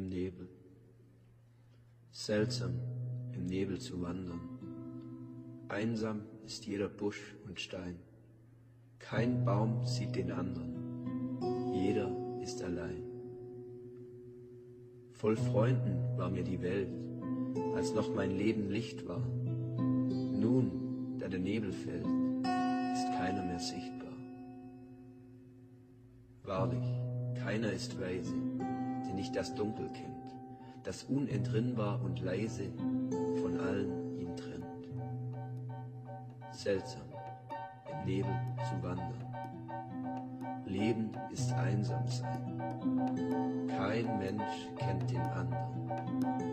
im Nebel. Seltsam, im Nebel zu wandern. Einsam ist jeder Busch und Stein. Kein Baum sieht den anderen. Jeder ist allein. Voll Freunden war mir die Welt, als noch mein Leben Licht war. Nun, da der Nebel fällt, ist keiner mehr sichtbar. Wahrlich, keiner ist weise, der nicht das Dunkel kennt, das unentrinnbar und leise von allen ihn trennt. Seltsam, im Nebel zu wandern. Leben ist einsam sein. Kein Mensch kennt den anderen.